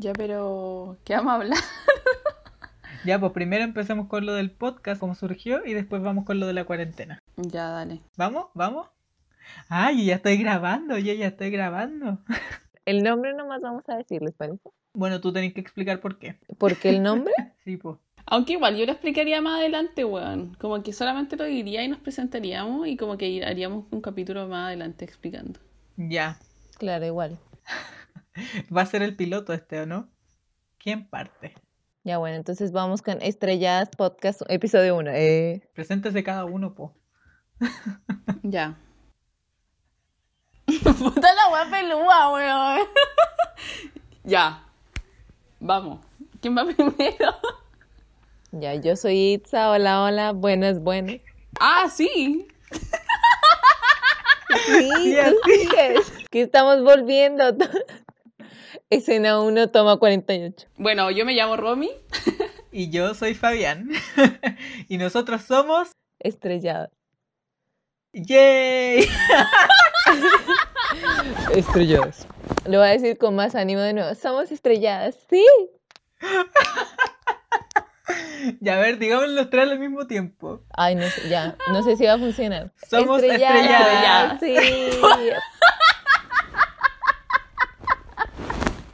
Ya, pero ¿qué vamos a hablar? Ya, pues primero empecemos con lo del podcast, cómo surgió, y después vamos con lo de la cuarentena. ya, dale. ¿Vamos? ¿Vamos? Ay, ya estoy grabando, yo ya estoy grabando. El nombre nomás vamos a decir, ¿les parece? Bueno, tú tenés que explicar por qué. ¿Por qué el nombre? Sí, pues. Aunque igual yo lo explicaría más adelante, weón. Como que solamente lo diría y nos presentaríamos y como que haríamos un capítulo más adelante explicando. Ya. Claro, igual. Va a ser el piloto este, ¿o no? ¿Quién parte? Ya bueno, entonces vamos con Estrelladas Podcast, episodio 1. Eh, Preséntese cada uno, po. Ya. Puta la weá pelúa, weón. ya. Vamos. ¿Quién va primero? ya, yo soy Itza, hola, hola, buenas, buenas. Ah, sí. Sí, Sí, así. que estamos volviendo. Escena 1, toma 48. Bueno, yo me llamo Romy. Y yo soy Fabián. y nosotros somos. Estrellada. ¡Yay! Estrelladas. Lo voy a decir con más ánimo de nuevo. Somos estrelladas, sí. Ya, a ver, digámoslo los tres al mismo tiempo. Ay, no sé, ya, no sé si va a funcionar. Somos estrelladas. Sí.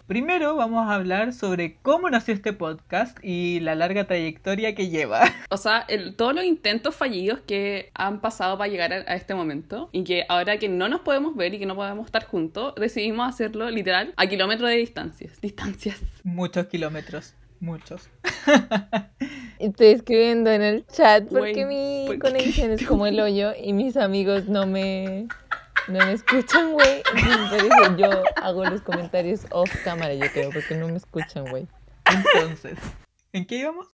Primero vamos a hablar sobre cómo nació este podcast y la larga trayectoria que lleva. O sea, el- todos los intentos fallidos que han pasado para llegar a, a este momento y que ahora que no nos podemos ver y que no podemos estar juntos, decidimos hacerlo literal a kilómetros de distancias. Distancias. Muchos kilómetros. Muchos. Estoy escribiendo en el chat porque mi conexión es como el hoyo y mis amigos no me, no me escuchan, güey. Entonces, por eso yo hago los comentarios off cámara, yo creo, porque no me escuchan, güey. Entonces, ¿en qué íbamos?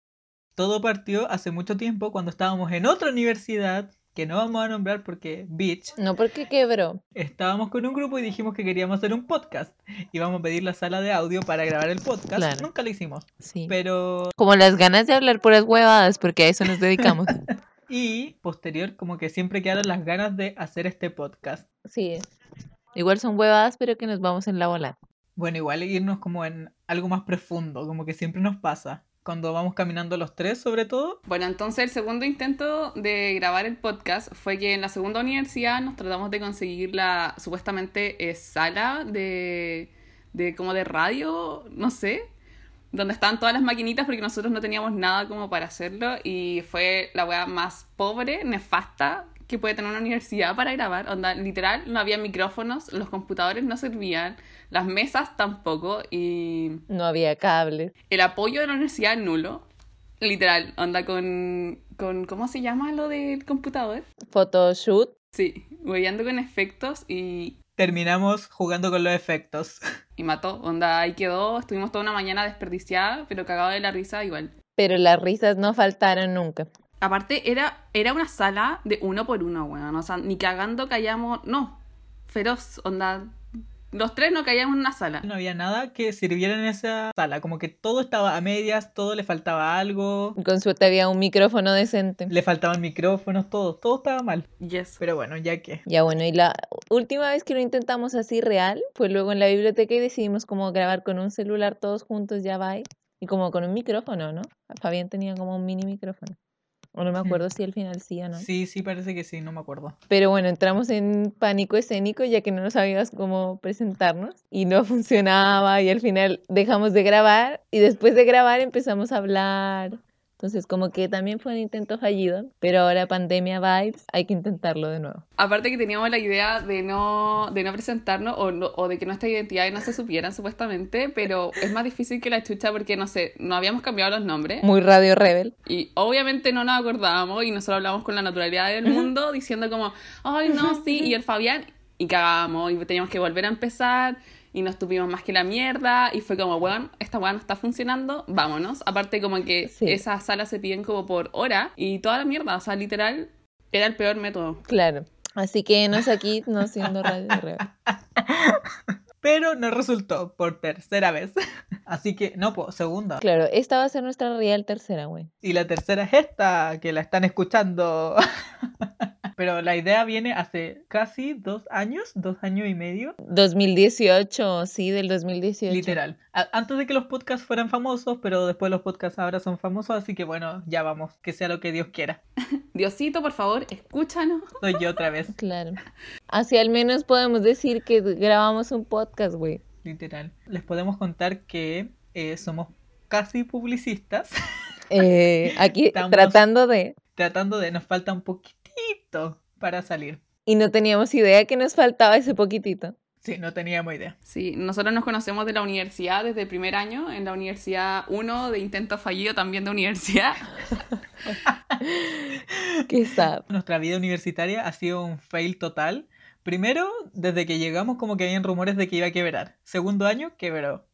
Todo partió hace mucho tiempo cuando estábamos en otra universidad que no vamos a nombrar porque, bitch, No porque quebró. estábamos con un grupo y dijimos que queríamos hacer un podcast. Íbamos a pedir la sala de audio para grabar el podcast. Claro. Nunca lo hicimos. Sí. Pero, Como las ganas de hablar puras huevadas, porque a eso nos dedicamos. y posterior, como que siempre quedaron las ganas de hacer este podcast. Sí. Igual son huevadas, pero que nos vamos en la bola. Bueno, igual irnos como en algo más profundo, como que siempre nos pasa. Cuando vamos caminando los tres, sobre todo. Bueno, entonces el segundo intento de grabar el podcast fue que en la segunda universidad nos tratamos de conseguir la supuestamente eh, sala de, de como de radio, no sé, donde estaban todas las maquinitas porque nosotros no teníamos nada como para hacerlo y fue la weá más pobre, nefasta que puede tener una universidad para grabar. Onda, literal, no había micrófonos, los computadores no servían, las mesas tampoco y No había cables. el apoyo de la universidad nulo. Literal, onda con, con ¿cómo se llama lo del computador? Photoshoot. Sí, ando con efectos y, Terminamos jugando con los efectos. y mató. Onda, ahí quedó, estuvimos toda una mañana desperdiciada, pero cagado de la risa igual. Pero las risas no faltaron nunca. Aparte, era, era una sala de uno por uno, weón. O sea, ni cagando callamos, no, feroz, onda. Los tres no caíamos en una sala. No había nada que sirviera en esa sala. Como que todo estaba a medias, todo le faltaba algo. Con suerte había un micrófono decente. Le faltaban micrófonos, todo, todo estaba mal. Yes. Pero bueno, ya que. Ya bueno, y la última vez que lo intentamos así real fue luego en la biblioteca y decidimos como grabar con un celular todos juntos, ya va. Y como con un micrófono, ¿no? Fabián tenía como un mini micrófono. O no me acuerdo si al final sí o no. Sí, sí, parece que sí, no me acuerdo. Pero bueno, entramos en pánico escénico ya que no nos sabíamos cómo presentarnos y no funcionaba y al final dejamos de grabar y después de grabar empezamos a hablar. Entonces como que también fue un intento fallido, pero ahora pandemia vibes, hay que intentarlo de nuevo. Aparte que teníamos la idea de no, de no presentarnos o, no- o de que nuestras identidades no se supieran supuestamente, pero es más difícil que la chucha porque, no sé, no habíamos cambiado los nombres Muy radio rebel. y obviamente no nos acordábamos y nosotros hablamos con la naturalidad del mundo diciendo como, ay no, sí, y el Fabián y cagábamos y teníamos que volver a empezar y nos tuvimos más que la mierda y fue como, bueno, esta weá no está funcionando, vámonos. Aparte como que Sí. esas salas se piden como por hora y toda la mierda, o sea, literal, era el peor método. Claro. Así que no es aquí, no siendo radio. Pero no resultó por tercera vez. Así que, no, pues, segunda. Claro, esta va a ser nuestra real tercera, güey. Y la tercera es esta, que la están escuchando. pero la idea viene hace casi dos años, dos años y medio, 2018, sí, del 2018. literal. A- antes de que los podcasts fueran famosos, pero después los podcasts ahora son famosos, así que bueno, ya vamos, que sea lo que Dios quiera. Diosito, por favor, escúchanos. Soy yo otra vez, Claro. Así al menos podemos decir que grabamos un podcast, güey. literal. Les podemos contar que eh, somos casi publicistas, Eh, aquí Estamos- tratando de... tratando de, nos falta un poquitito para salir. Y no teníamos idea que nos faltaba ese poquitito. Sí, no teníamos idea. Sí, nosotros nos conocemos de la universidad desde el primer año, en la universidad 1 de intento fallido también de universidad. Qué sad. Nuestra vida universitaria ha sido un fail total. Primero, desde que llegamos como que habían rumores de que iba a quebrar. Segundo año, quebró.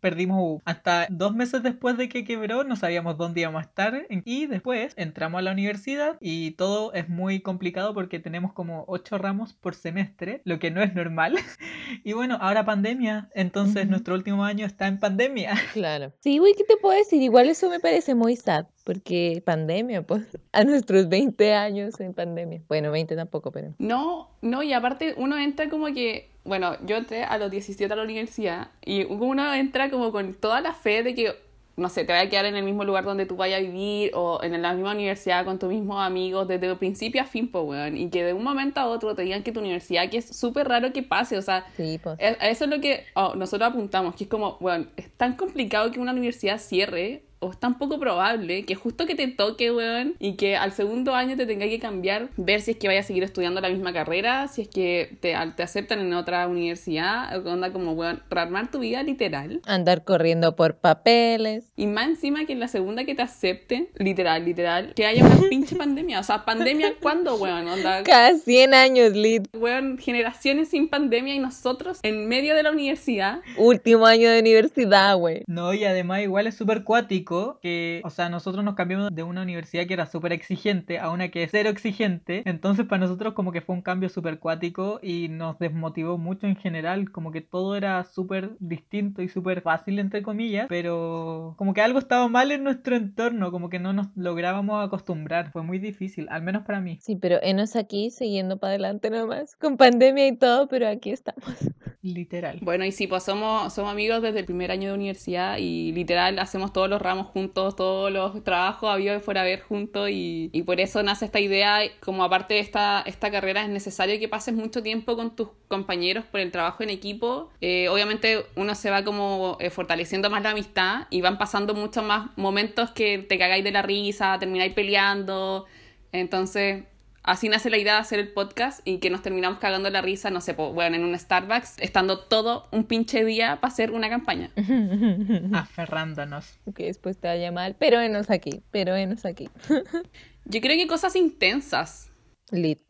Perdimos. Hasta dos meses después de que quebró no sabíamos dónde íbamos a estar y después entramos a la universidad y todo es muy complicado porque tenemos como ocho ramos por semestre, lo que no es normal. Y bueno, ahora pandemia, entonces nuestro último año está en pandemia. Claro. Sí, güey, ¿qué te puedo decir? Igual eso me parece muy sad, porque pandemia, pues, a nuestros 20 años en pandemia. Bueno, 20 tampoco, pero... No, no, y aparte uno entra como que, bueno, yo entré a los 17 a la universidad y uno entra como con toda la fe de que, no sé, te vaya a quedar en el mismo lugar donde tú vayas a vivir o en la misma universidad con tus mismos amigos desde principio a fin, po, weón. Y que de un momento a otro te digan que tu universidad, que es súper raro que pase, o sea, Sí, pues. a eso es lo que oh, nosotros apuntamos, que es como, bueno, es tan complicado que una universidad cierre, o es tan poco probable, que justo que te toque, weón, y que al segundo año te tenga que cambiar, ver si es que vayas a seguir estudiando la misma carrera, si es que te, te aceptan en otra universidad, o que onda como, weón, rearmar tu vida literal. Andar corriendo por papeles. Y más encima que en la segunda que te acepten, literal, literal, que haya una pinche pandemia. O sea, pandemia, ¿cuándo, weón? Onda, Cada 100 años, Lit. weón, generaciones sin pandemia y nosotros en medio de la universidad. Último año de universidad, güey. No, y además igual es súper cuático que, o sea, nosotros nos cambiamos de una universidad que era súper exigente a una que es cero exigente, entonces para nosotros como que fue un cambio súper cuático y nos desmotivó mucho en general, como que todo era súper distinto y súper fácil entre comillas, pero como que algo estaba mal en nuestro entorno, como que no nos lográbamos acostumbrar, fue muy difícil, al menos para mí, Sí, pero enos aquí siguiendo para adelante nomás, con pandemia y todo, pero aquí estamos. Literal. Bueno, y sí, pues somos, somos amigos desde el primer año de universidad y literal hacemos todos los ramos juntos, todos los trabajos había de fuera a ver juntos y, y por eso nace esta idea, como aparte de esta, esta carrera es necesario que pases mucho tiempo con tus compañeros por el trabajo en equipo. Eh, obviamente uno se va como eh, fortaleciendo más la amistad y van pasando muchos más momentos que te cagáis de la risa, termináis peleando. Entonces, así nace la idea de hacer el podcast y que nos terminamos cagando la risa, no sé, pues, bueno, en un Starbucks, estando todo un pinche día para hacer una campaña. Aferrándonos. que después te vaya mal, pero enos aquí, pero enos aquí. Yo creo que cosas intensas. Lit,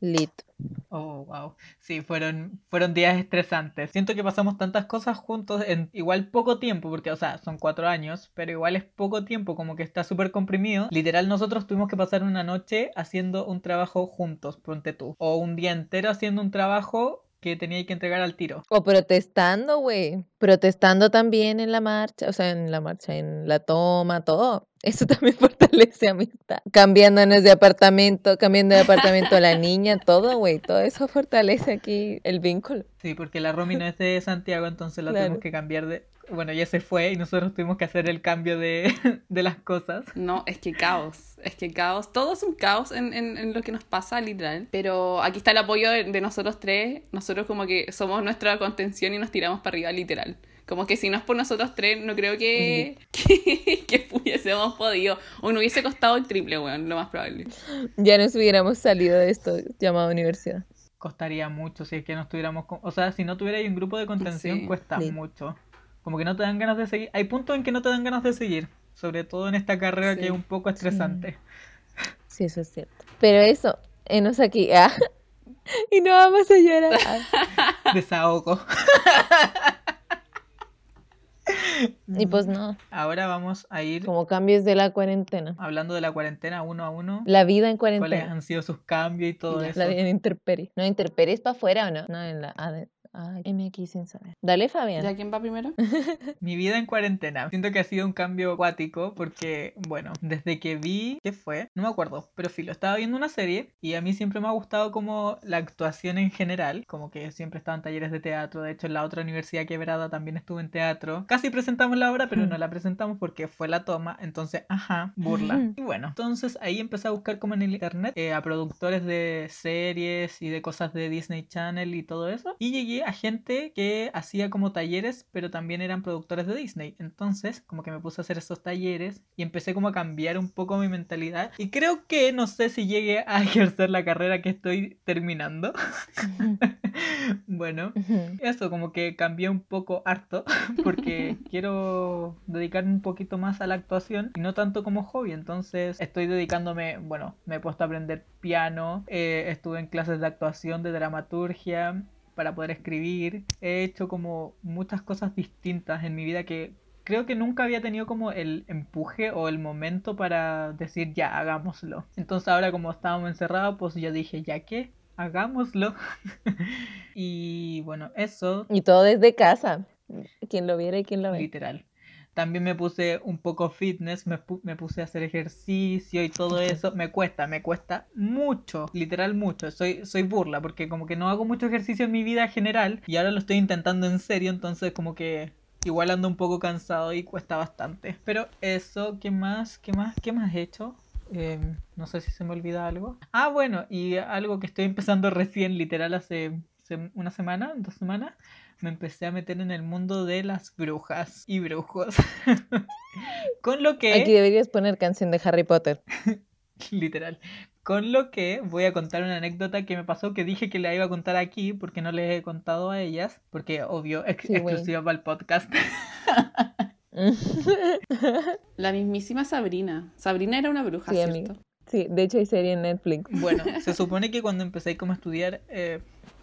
lit. Oh, wow. Sí, fueron, fueron días estresantes. Siento que pasamos tantas cosas juntos en igual poco tiempo, porque, o sea, son cuatro años, pero igual es poco tiempo, como que está súper comprimido. Literal, nosotros tuvimos que pasar una noche haciendo un trabajo juntos, ponte tú. O un día entero haciendo un trabajo que tenía que entregar al tiro. O protestando, güey. Protestando también en la marcha, o sea, en la marcha, en la toma, todo. Eso también fortalece amistad. Cambiándonos de apartamento, cambiando de apartamento a la niña, todo, güey. Todo eso fortalece aquí el vínculo. Sí, porque la Romy no es de Santiago, entonces la Claro. tuvimos que cambiar de... Bueno, ya se fue y nosotros tuvimos que hacer el cambio de, de las cosas. No, es que caos, es que caos, todo es un caos en, en- en lo que nos pasa, literal. Pero aquí está el apoyo de, de nosotros tres, nosotros como que somos nuestra contención y nos tiramos para arriba, literal. Como que si no es por nosotros tres, no creo que, que, que hubiésemos podido. O no hubiese costado el triple, weón, lo más probable. Ya nos hubiéramos salido de esto llamado universidad. Costaría mucho si es que no estuviéramos... con- O sea, si no tuviera ahí un grupo de contención, Sí. cuesta Sí. mucho. Como que no te dan ganas de seguir. Hay puntos en que no te dan ganas de seguir. Sobre todo en esta carrera Sí. que es un poco estresante. Sí, eso es cierto. Pero eso, enos aquí. ah, Y no vamos a llorar. Ah, Desahogo. Y pues no, Ahora vamos a ir como cambios de la cuarentena. hablando de la cuarentena uno a uno. La vida en ¿Cuáles cuarentena. han sido sus cambios y todo eso? La vida en intemperie. No, intemperie es para afuera o no? No, en la. Ah, MX sin saber. Dale, Fabián. ¿Ya quién va primero? Mi vida en cuarentena. Siento que ha sido un cambio acuático porque, bueno, desde que vi, ¿qué fue? No me acuerdo, pero filo, estaba viendo una serie y a mí siempre me ha gustado como la actuación en general, como que siempre estaba en talleres de teatro, de hecho en la otra universidad quebrada también estuve en teatro. Casi presentamos la obra, pero no la presentamos porque fue la toma, entonces, ajá, burla. Y bueno, entonces ahí empecé a buscar como en el internet eh, a productores de series y de cosas de Disney Channel y todo eso. Y llegué a gente que hacía como talleres, pero también eran productores de Disney. Entonces, como que me puse a hacer esos talleres y empecé como a cambiar un poco mi mentalidad. Y creo que no sé si llegué a ejercer la carrera que estoy terminando. bueno, eso como que cambié un poco harto porque quiero dedicarme un poquito más a la actuación y no tanto como hobby. Entonces estoy dedicándome, bueno, me he puesto a aprender piano, eh, estuve en clases de actuación, de dramaturgia para poder escribir. He hecho como muchas cosas distintas en mi vida que creo que nunca había tenido como el empuje o el momento para decir ya, hagámoslo. Entonces ahora como estábamos encerrados, pues yo dije, ya que, hagámoslo. y bueno, eso. Y todo desde casa. Quien lo viera y quien lo ve. Literal. También me puse un poco fitness, me, me, puse a hacer ejercicio y todo eso. Me cuesta, me cuesta mucho, literal mucho. Soy, soy burla porque como que no hago mucho ejercicio en mi vida general y ahora lo estoy intentando en serio, entonces como que igual ando un poco cansado y cuesta bastante. Pero eso, ¿qué más? ¿Qué más? ¿Qué más he hecho? Em, no sé si se me olvida algo. Ah, bueno, y algo que estoy empezando recién, literal, hace una semana, dos semanas, me empecé a meter en el mundo de las brujas y brujos. Con lo que... Aquí deberías poner canción de Harry Potter. Literal. Con lo que voy a contar una anécdota que me pasó que dije que la iba a contar aquí porque no les he contado a ellas, porque obvio, es exclusiva para el podcast. La mismísima Sabrina. Sabrina era una bruja, sí, ¿cierto? Sí, de hecho hay serie en Netflix. Bueno, se supone que cuando empecé como a estudiar eh,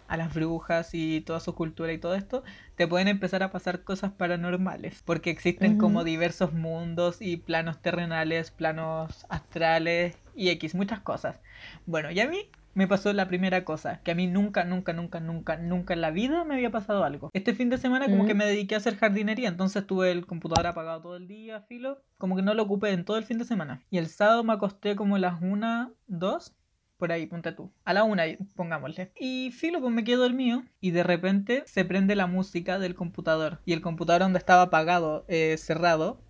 a las brujas y toda su cultura y todo esto, te pueden empezar a pasar cosas paranormales, porque existen como diversos mundos y planos terrenales, planos astrales y X, muchas cosas. Bueno, y a mí me pasó la primera cosa, que a mí nunca, nunca, nunca, nunca, nunca en la vida me había pasado algo. Este fin de semana como que me dediqué a hacer jardinería, entonces tuve el computador apagado todo el día, filo, como que no lo ocupé en todo el fin de semana. Y el sábado me acosté como las una, dos, por ahí, ponte tú. A la una, pongámosle. Y filo, pues me quedo dormido. Y de repente se prende la música del computador. Y el computador donde estaba apagado, eh, cerrado.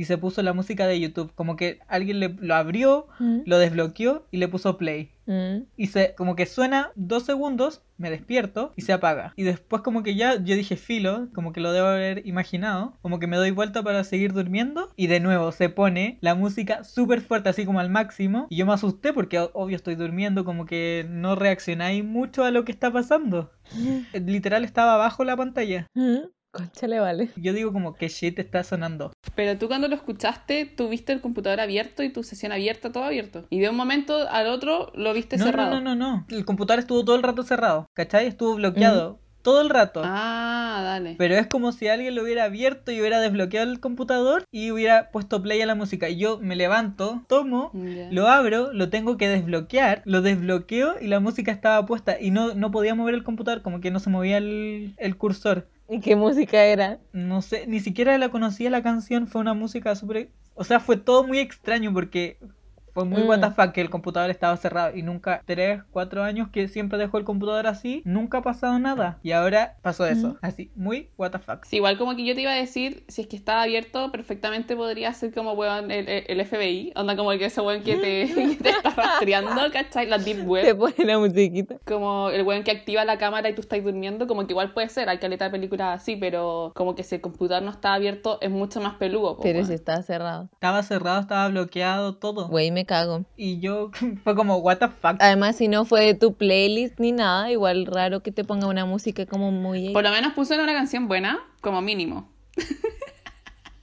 Y se puso la música de YouTube. Como que alguien le, lo abrió, lo desbloqueó y le puso play. Mm. Y se, como que suena dos segundos, me despierto y se apaga. Y después como que ya yo dije filo, como que lo debo haber imaginado, como que me doy vuelta para seguir durmiendo y de nuevo se pone la música súper fuerte, así como al máximo. Y yo me asusté porque obvio estoy durmiendo, como que no reaccionáis mucho a lo que está pasando. Literal estaba abajo la pantalla. Mm. Conchale, vale. Yo digo como que shit está sonando. Pero tú cuando lo escuchaste, tuviste el computador abierto y tu sesión abierta, todo abierto. Y de un momento al otro lo viste cerrado. No, no, no, no. El computador estuvo todo el rato cerrado. ¿Cachai? Estuvo bloqueado. Todo el rato. Ah, dale. Pero es como si alguien lo hubiera abierto y hubiera desbloqueado el computador y hubiera puesto play a la música. Y yo me levanto, tomo, lo abro, lo tengo que desbloquear, lo desbloqueo y la música estaba puesta. Y no, no podía mover el computador, como que no se movía el, el cursor. ¿Y qué música era? No sé, ni siquiera la conocía la canción, fue una música súper... O sea, fue todo muy extraño porque fue muy mm. que el computador estaba cerrado y nunca, tres, cuatro años que siempre dejó el computador así, nunca ha pasado nada. Y ahora pasó eso, mm. así, muy what Sí, igual como que yo te iba a decir, si es que estaba abierto, perfectamente podría ser como, weón, el, el, FBI, onda como el que ese weón que te, te está rastreando, ¿cachai? La deep web. Te pone la musiquita. Como el weón que activa la cámara y tú estás durmiendo, como que igual puede ser, hay caleta de películas así, pero como que si el computador no está abierto es mucho más peludo. pero si está cerrado. Estaba cerrado, estaba bloqueado, todo. Güey, me cago. Y yo fue como, what the fuck. Además, si no fue de tu playlist ni nada, igual raro que te ponga una música como muy... Por lo menos puso una canción buena, como mínimo.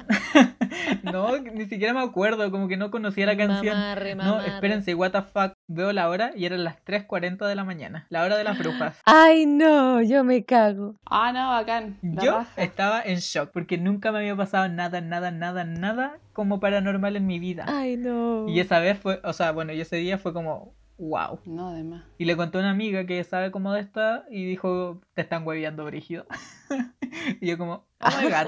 no, ni siquiera me acuerdo, como que no conocía la canción. No, espérense, what the fuck. Veo la hora y eran las 3.40 de la mañana, la hora de las brujas. Ay, no, yo me cago. Ah, no, bacán. yo estaba en shock porque nunca me había pasado nada, nada, nada, nada como paranormal en mi vida. Ay, no. Y esa vez fue, o sea, bueno, y ese día fue como, wow. No, además. Y le conté a una amiga que sabe cómo de esta y dijo, te están hueviando brígido. y yo como, oh my god.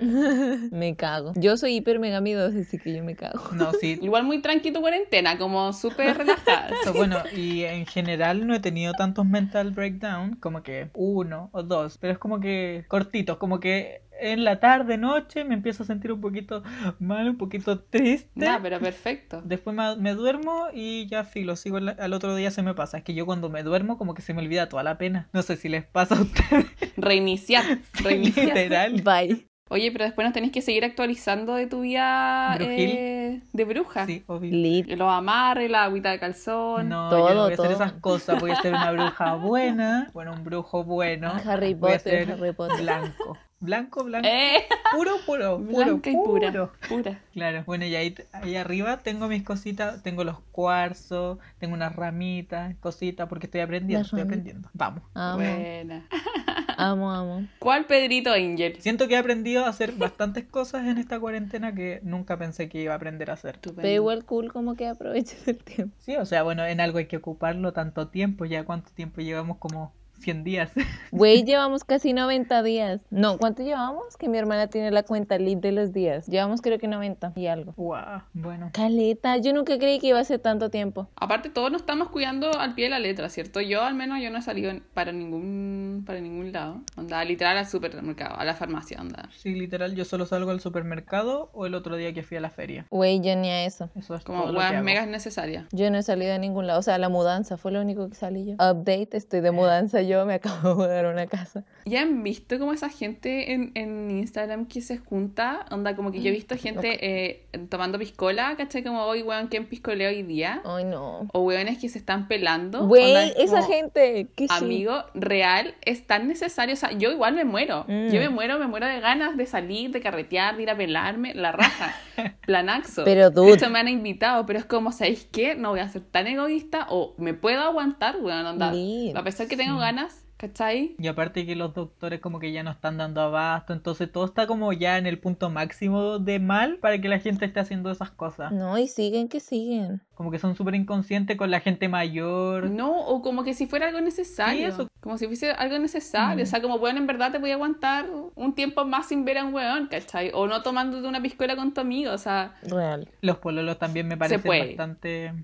Me cago. Yo soy hiper mega miedosa, así que yo me cago. No, sí. Igual muy tranqui tu cuarentena, como súper relajada. So, bueno, y en general no he tenido tantos mental breakdown, como que uno o dos, pero es como que cortitos, como que en la tarde, noche, me empiezo a sentir un poquito mal, un poquito triste. Nah, pero perfecto. Después me, me duermo y ya filo, sigo el- al otro día se me pasa. Es que yo cuando me duermo como que se me olvida toda la pena. No sé si les pasa a ustedes. Reiniciar, reiniciar. Literal. Bye. Oye, pero después nos tenés que seguir actualizando de tu vida eh, de bruja. Sí, obvio. Los amarres, la agüita de calzón. No, Todo, yo no voy a hacer esas cosas. Voy a ser una bruja buena. Bueno, un brujo bueno. Harry Voy a Potter, ser Harry Potter. blanco. Blanco, blanco. Eh, Puro, puro, puro, blanca y pura. puro. Pura. Claro, bueno, y ahí, ahí arriba tengo mis cositas, tengo los cuarzos, tengo unas ramitas, cositas, porque estoy aprendiendo, estoy aprendiendo. Vamos. Amo, Buena. amo, amo. ¿Cuál Pedrito Angel? Siento que he aprendido a hacer bastantes cosas en esta cuarentena que nunca pensé que iba a aprender a hacer. Pero igual cool como que aproveches el tiempo. Sí, o sea, bueno, en algo hay que ocuparlo tanto tiempo, ya cuánto tiempo llevamos como 100 días. Güey, llevamos casi 90 días. No, ¿cuánto llevamos? Que mi hermana tiene la cuenta lit de los días. Llevamos creo que 90 y algo. wow, bueno. Caleta, yo nunca creí que iba a ser tanto tiempo. Aparte, todos nos estamos cuidando al pie de la letra, ¿cierto? Yo, al menos, yo no he salido para ningún para ningún lado. Onda, literal, al supermercado, a la farmacia, onda. Sí, literal, yo solo salgo al supermercado o el otro día que fui a la feria. Güey, yo ni a eso. Eso es Como weas megas necesarias. Yo no he salido a ningún lado. O sea, la mudanza fue lo único que salí yo. Update, estoy de mudanza yo, me acabo de mudar a una casa. ¿Ya han visto como esa gente en, en Instagram que se junta? Onda, como que yo he visto gente eh, tomando piscola, ¿cachai? Como, hoy, weón, ¿quién piscolea hoy día? Ay, no. O weones que se están pelando. Güey, es esa gente, qué. Amigo, real, es tan necesario. O sea, yo igual me muero. Mm. Yo me muero, me muero de ganas de salir, de carretear, de ir a pelarme. La raja. Planaxo. Pero, De dude. hecho, me han invitado, pero es como, ¿sabéis qué? No voy a ser tan egoísta o me puedo aguantar, weón, onda. Lit. A pesar que tengo ganas, ¿cachai? Y aparte que los doctores como que ya no están dando abasto, entonces todo está como ya en el punto máximo de mal para que la gente esté haciendo esas cosas. No, y siguen que siguen. Como que son súper inconscientes con la gente mayor. No, o como que si fuera algo necesario. Sí, eso. Como si fuese algo necesario. Mm. O sea, como, weón, en verdad te voy a aguantar un tiempo más sin ver a un weón, ¿cachai? O no tomándote una piscola con tu amigo, o sea. Real. Los pololos también me parecen bastante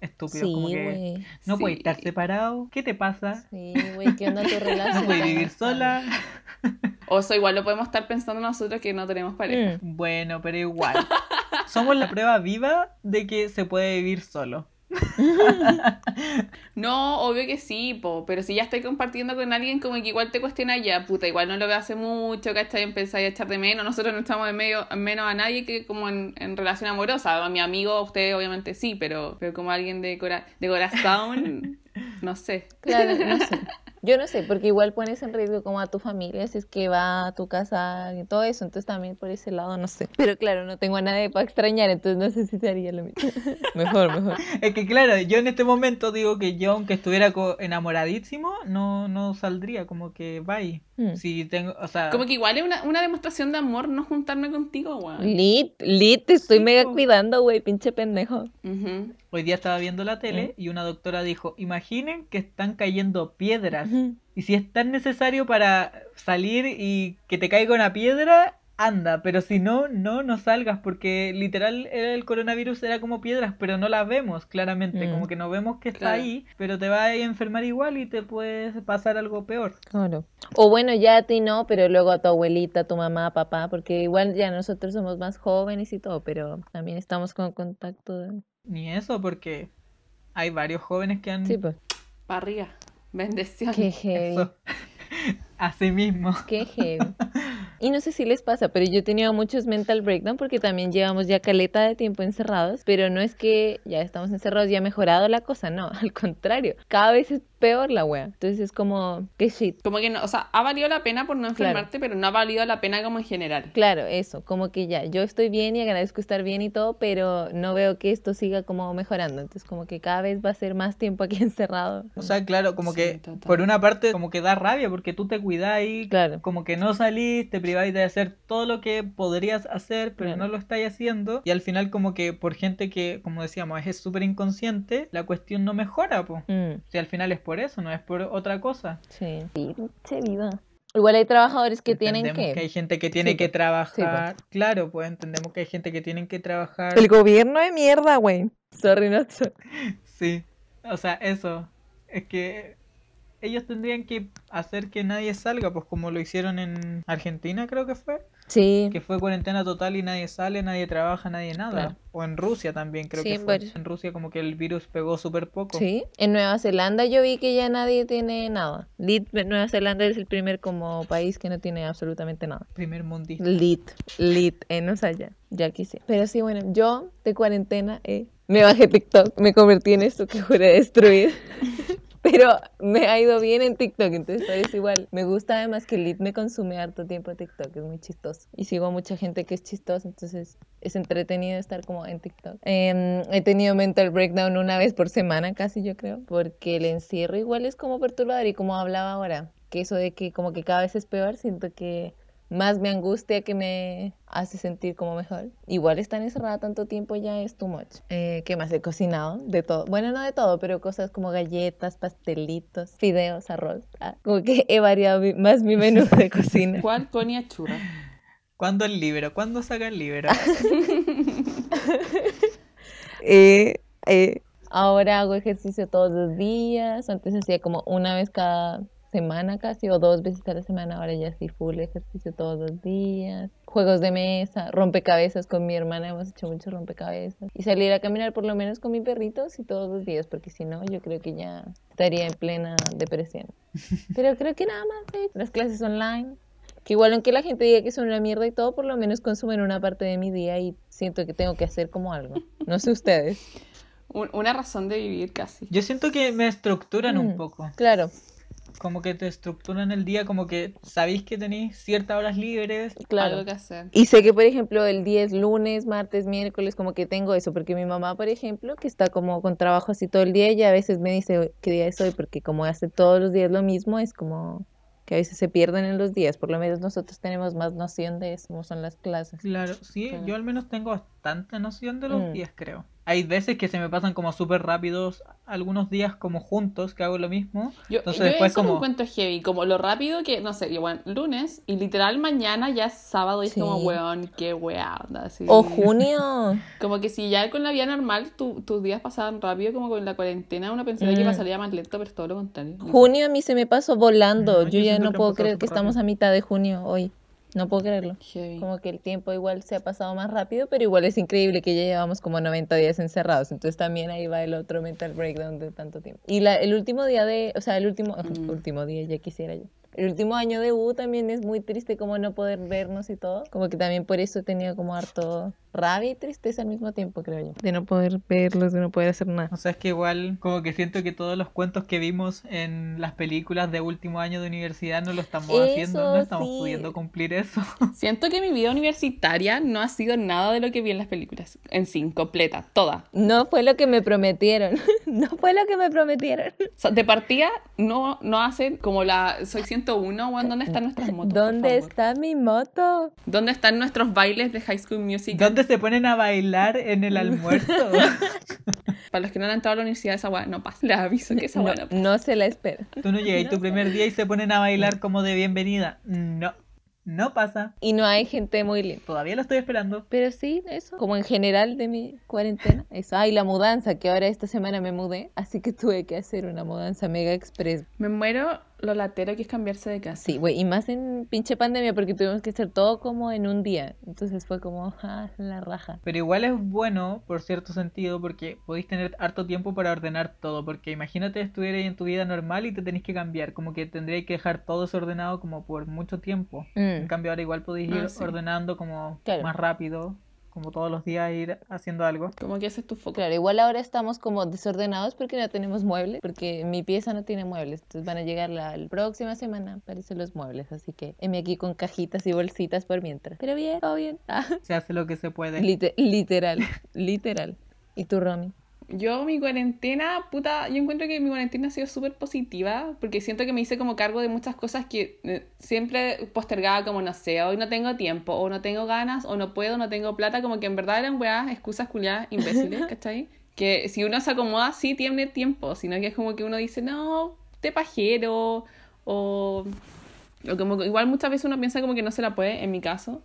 estúpidos. Sí, como que güey. no Sí. puedes estar separado. ¿Qué te pasa? Sí, güey, ¿qué onda tu No relación? puedes vivir sola. O eso igual lo podemos estar pensando nosotros que no tenemos pareja. Mm. Bueno, pero igual. Somos la prueba viva de que se puede vivir solo. No, obvio que sí, po, pero si ya estoy compartiendo con alguien como que igual te cuestiona ya, puta, igual no lo veo hace mucho, ¿cachai? Empezáis a echar de menos, nosotros no estamos de medio, menos a nadie que como en, en relación amorosa, a mi amigo, a usted obviamente sí, pero, pero como alguien de, cora- de corazón, no sé. Claro, no sé. Yo no sé, porque igual pones en riesgo como a tu familia si es que va a tu casa y todo eso, entonces también por ese lado no sé. Pero claro, no tengo a nadie para extrañar, entonces no sé si sería lo mismo. mejor, mejor. Es que claro, yo en este momento digo que yo aunque estuviera enamoradísimo, no, no saldría como que bye. Mm. Si tengo, o sea, Como que igual es una, una demostración de amor no juntarme contigo, weón. Lit, lit, te estoy Sí, mega po. cuidando, güey, pinche pendejo. Ujú. hoy día estaba viendo la tele y una doctora dijo, imaginen que están cayendo piedras. Y si es tan necesario para salir y que te caiga una piedra, anda, pero si no, no, no salgas, porque literal el coronavirus era como piedras, pero no las vemos claramente, Mm. como que no vemos que está Claro. ahí, pero te va a enfermar igual y te puede pasar algo peor. Claro. O bueno, ya a ti no, pero luego a tu abuelita, a tu mamá, papá, porque igual ya nosotros somos más jóvenes y todo, pero también estamos con contacto. de- Ni eso, porque hay varios jóvenes que han... Sí, pues. Barriga. Bendición. Qué heavy. Así mismo. Qué heavy. Y no sé si les pasa, pero yo he tenido muchos mental breakdown porque también llevamos ya caleta de tiempo encerrados, pero no es que ya estamos encerrados y ha mejorado la cosa, no, al contrario, cada vez es peor la wea. Entonces es como, qué shit. Como que no, o sea, ha valido la pena por no Claro. enfermarte, pero no ha valido la pena como en general. Claro, eso, como que ya, yo estoy bien y agradezco estar bien y todo, pero no veo que esto siga como mejorando. Entonces como que cada vez va a ser más tiempo aquí encerrado. O sea, claro, como Sí, que total. por una parte como que da rabia porque tú te cuidáis, Claro. como que no salís, te priváis de hacer todo lo que podrías hacer, pero Claro. no lo estáis haciendo. Y al final como que por gente que, como decíamos, es súper inconsciente, la cuestión no mejora, pues. Mm, Si al final es por eso, no es por otra cosa. sí. Pinche vida. Igual hay trabajadores que tienen Entendemos que... hay gente que tiene Sí, que trabajar. Claro, pues entendemos que hay gente que tienen que trabajar. El gobierno de mierda, güey. Sorry, sorry. Sí, o sea, eso. Es que ellos tendrían que hacer que nadie salga, pues como lo hicieron en Argentina, creo que fue. Sí. Que fue cuarentena total y nadie sale, nadie trabaja, nadie nada. Claro. O en Rusia también, creo Sí, que fue. varios. En Rusia como que el virus pegó súper poco. Sí. En Nueva Zelanda yo vi que ya nadie tiene nada. Lit, Nueva Zelanda es el primer como país que no tiene absolutamente nada. Primer mundista. Lit, lit, en o sea, ya, ya quise. Pero sí, bueno, yo de cuarentena eh, me bajé TikTok, me convertí en esto que juré destruir. Pero me ha ido bien en TikTok, entonces es igual. Me gusta además que Lit me consume harto tiempo TikTok, es muy chistoso. Y sigo a mucha gente que es chistosa, entonces es entretenido estar como en TikTok. Em, he tenido mental breakdown una vez por semana casi, yo creo, porque el encierro igual es como perturbador y como hablaba ahora, que eso de que como que cada vez es peor, siento que más me angustia que me hace sentir como mejor. Igual estar encerrada tanto tiempo ya es too much. Eh, ¿Qué más he cocinado? De todo. Bueno, no de todo, pero cosas como galletas, pastelitos, fideos, arroz. Ah, como que he variado mi- más mi menú de cocina. ¿Cuál Conia churra? ¿Cuándo el libro? ¿Cuándo saca el libro? Eh, eh, ahora hago ejercicio todos los días. Antes hacía como una vez cada semana casi o dos veces a la semana. Ahora ya sí full ejercicio todos los días. Juegos de mesa, rompecabezas con mi hermana. Hemos hecho mucho rompecabezas. Y salir a caminar por lo menos con mi perrito sí todos los días. Porque si no, yo creo que ya estaría en plena depresión. Pero creo que nada más. ¿eh? Las clases online. Que igual aunque la gente diga que son una mierda y todo, por lo menos consumen una parte de mi día y siento que tengo que hacer como algo. No sé ustedes. Un- una razón de vivir casi. Yo siento que me estructuran Mm. un poco. Claro, Como que te estructuran el día, como que sabéis que tenéis ciertas horas libres. claro. Algo que hacer. Y sé que, por ejemplo, el día es lunes, martes, miércoles, como que tengo eso, porque mi mamá, por ejemplo, que está como con trabajo así todo el día, ella a veces me dice qué día es hoy, porque como hace todos los días lo mismo, es como que a veces se pierden en los días, por lo menos nosotros tenemos más noción de eso, cómo son las clases. Claro, sí, yo al menos tengo bastante noción de los Mm. días, creo. Hay veces que se me pasan como súper rápidos, algunos días como juntos, que hago lo mismo. Yo, Entonces yo después como... encuentro heavy, como lo rápido que, no sé, igual lunes y literal mañana ya es sábado y es como, Sí. weón, qué weá, así. ¡Oh, junio! Como que si ya con la vida normal tu- tus días pasaban rápido, como con la cuarentena uno pensaría que Mm. pasaría más lento, pero es todo lo contrario. Junio a mí se me pasó volando, No, yo yo ya no que puedo creer que súper estamos rápido. a mitad de junio hoy, no puedo creerlo. Heavy. Como que el tiempo igual se ha pasado más rápido, pero igual es increíble que ya llevamos como 90 días encerrados. Entonces también ahí va el otro mental breakdown de tanto tiempo. Y la, el último día de, o sea, el último, Mm. último día, ya quisiera yo. El último año de U también es muy triste como no poder vernos y todo. Como que también por eso he tenido como harto rabia y tristeza al mismo tiempo, creo yo. De no poder verlos, de no poder hacer nada. O sea, es que igual como que siento que todos los cuentos que vimos en las películas de último año de universidad no lo estamos haciendo, no Eso estamos sí. pudiendo cumplir eso. Siento que mi vida universitaria no ha sido nada de lo que vi en las películas. En sí, completa, toda. No fue lo que me prometieron. no fue lo que me prometieron. O sea, de partida no, no hacen como la Soy 101, weón, ¿dónde están nuestras motos? ¿Dónde está mi moto? ¿Dónde están nuestros bailes de High School Musical? ¿Dónde se ponen a bailar en el almuerzo? Para los que no han entrado a la universidad, esa weá no pasa. Les aviso que esa No, weá no pasa. no se la espera. Tú no llegas tu primer día y se ponen a bailar como de bienvenida. No, no pasa. Y no hay gente muy linda. Todavía lo estoy esperando. Pero sí, eso. Como en general de mi cuarentena. Eso. Ah, y la mudanza, que ahora esta semana me mudé. Así que tuve que hacer una mudanza mega express. Me muero lo latero que es cambiarse de casa. Sí, güey. Y más en pinche pandemia porque tuvimos que hacer todo como en un día. Entonces fue como, ah, la raja. Pero igual es bueno, por cierto sentido, porque podéis tener harto tiempo para ordenar todo. Porque imagínate estuvierais en tu vida normal y te tenéis que cambiar. Como que tendríais que dejar todo desordenado como por mucho tiempo. En Mm. cambio ahora igual podéis Ah, ir sí. ordenando como Claro. más rápido. Como todos los días ir haciendo algo. Como que ese es tu foco. Claro, igual ahora estamos como desordenados porque no tenemos muebles, porque mi pieza no tiene muebles, entonces van a llegar la, la próxima semana, parece los muebles, así que heme aquí con cajitas y bolsitas por mientras. Pero bien, todo bien. Ah, Se hace lo que se puede. lite- literal, literal. ¿Y tú, Romy? Yo mi cuarentena, puta, yo encuentro que mi cuarentena ha sido súper positiva porque siento que me hice como cargo de muchas cosas que eh, siempre postergaba como, no sé, hoy no tengo tiempo, o no tengo ganas, o no puedo, no tengo plata, como que en verdad eran weas, excusas culiadas, imbéciles, ¿cachai? Que si uno se acomoda, sí tiene tiempo, sino que es como que uno dice, no, te pajero, o, o como igual muchas veces uno piensa como que no se la puede, en mi caso.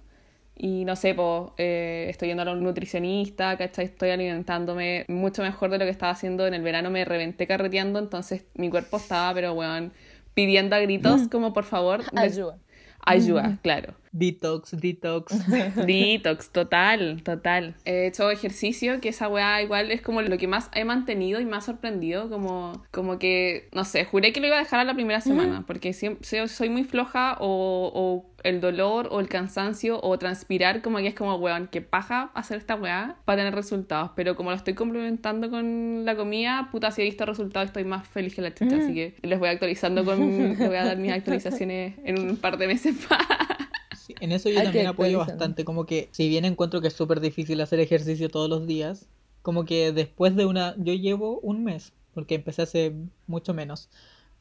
Y no sé, pues estoy yendo a un nutricionista, ¿cachai? Estoy alimentándome mucho mejor de lo que estaba haciendo en el verano, me reventé carreteando, entonces mi cuerpo estaba, pero weón, pidiendo a gritos como por favor... Ayuda. Ayuda, claro. Detox, detox. Detox, total, total. He hecho ejercicio, que esa weá igual es como lo que más he mantenido y más sorprendido, como, como que, no sé, juré que lo iba a dejar a la primera semana, porque siempre, soy- muy floja o, o el dolor o el cansancio o transpirar, como que es como, weón, que paja hacer esta weá para tener resultados, pero como lo estoy complementando con la comida, puta, si he visto resultados estoy más feliz que la chucha, así que les voy actualizando con, les voy a dar mis actualizaciones en un par de meses más. En eso yo Hay también apoyo bastante, como que si bien encuentro que es súper difícil hacer ejercicio todos los días, como que después de una, yo llevo un mes, porque empecé hace mucho menos,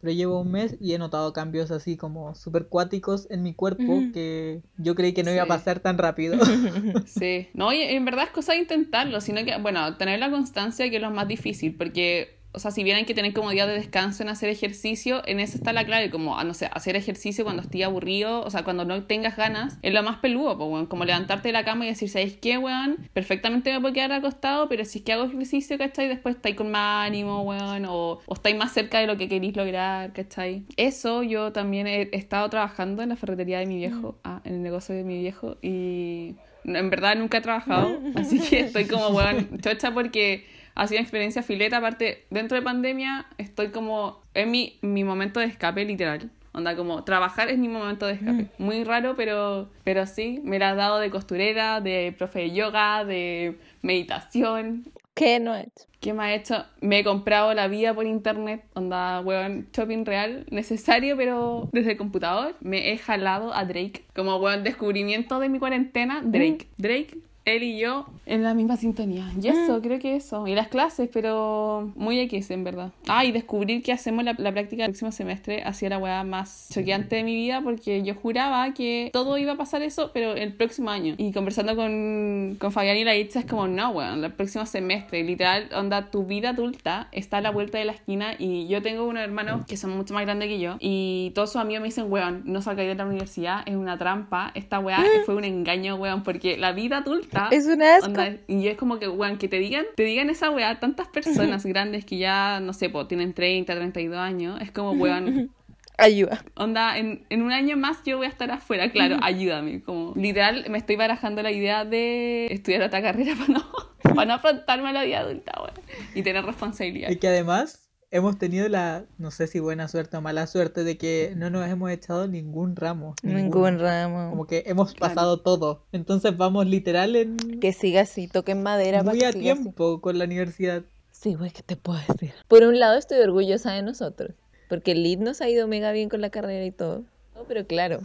pero llevo un mes y he notado cambios así como súper cuáticos en mi cuerpo que yo creí que no iba a pasar tan rápido. Sí, no, y en verdad es cosa de intentarlo, sino que, bueno, tener la constancia que es lo más difícil, porque, o sea, si bien hay que tener como día de descanso en hacer ejercicio, en eso está la clave, como, ah, no sé, hacer ejercicio cuando estés aburrido, o sea, cuando no tengas ganas, es lo más peludo, pues, weón, como levantarte de la cama y decir, ¿sabes qué, weón? Perfectamente me puedo quedar acostado, pero si es que hago ejercicio, ¿cachai? Después estáis con más ánimo, weón, o, o estáis más cerca de lo que queréis lograr, ¿cachai? Eso yo también he, he estado trabajando en la ferretería de mi viejo, ah, en el negocio de mi viejo, y en verdad nunca he trabajado, así que estoy como, weón, chocha porque ha sido una experiencia fileta. Aparte, dentro de pandemia, estoy como en mi, mi momento de escape, literal. Onda, como trabajar es mi momento de escape. Muy raro, pero, pero sí, me la has dado de costurera, de profe de yoga, de meditación. ¿Qué no ha hecho? ¿Qué me ha hecho? Me he comprado la vida por internet, onda, weón, shopping real, necesario, pero desde el computador. Me he jalado a Drake. Como, weón, descubrimiento de mi cuarentena, Drake. Drake, él y yo en la misma sintonía. Y eso, creo que eso. Y las clases, pero muy X, en verdad. Ah, y descubrir que hacemos la, la práctica el próximo semestre ha sido la weá más choqueante de mi vida porque yo juraba que todo iba a pasar eso, pero el próximo año. Y conversando con, con Fabián y la Itza es como, no, weón, el próximo semestre. Literal, onda, tu vida adulta está a la vuelta de la esquina y yo tengo unos hermanos que son mucho más grandes que yo y todos sus amigos me dicen, weón, no salgáis de la universidad, es una trampa. Esta weá fue un engaño, weón, porque la vida adulta... Es un asco. Onda, y es como que, weón, que te digan, te digan esa weá, tantas personas grandes que ya, no sé, po, tienen 30, 32 años, es como, weón, Ayuda. onda, en, en un año más yo voy a estar afuera, claro, ayúdame, como, literal, me estoy barajando la idea de estudiar otra carrera para no, para no afrontarme a la vida adulta, weón, y tener responsabilidad. Y que además hemos tenido la, no sé si buena suerte o mala suerte, de que no nos hemos echado ningún ramo. Ningún ninguno. ramo. Como que hemos Claro. pasado todo. Entonces vamos literal en Que siga así, toquen madera muy a así. tiempo con la universidad. Sí, güey, ¿qué te puedo decir? Por un lado estoy orgullosa de nosotros, porque el lead nos ha ido mega bien con la carrera y todo. No, pero claro,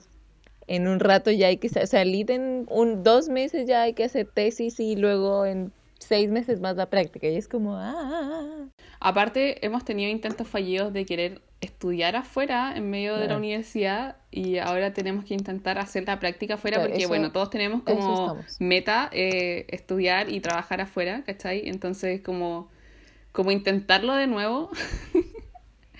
en un rato ya hay que, o sea, lead en un, dos meses ya hay que hacer tesis y luego en seis meses más la práctica. Y es como, ah, ah, ah. Aparte, hemos tenido intentos fallidos de querer estudiar afuera en medio de la universidad y ahora tenemos que intentar hacer la práctica afuera Claro, porque, eso- bueno, todos tenemos como meta eh, estudiar y trabajar afuera, ¿cachai? Entonces, como, como intentarlo de nuevo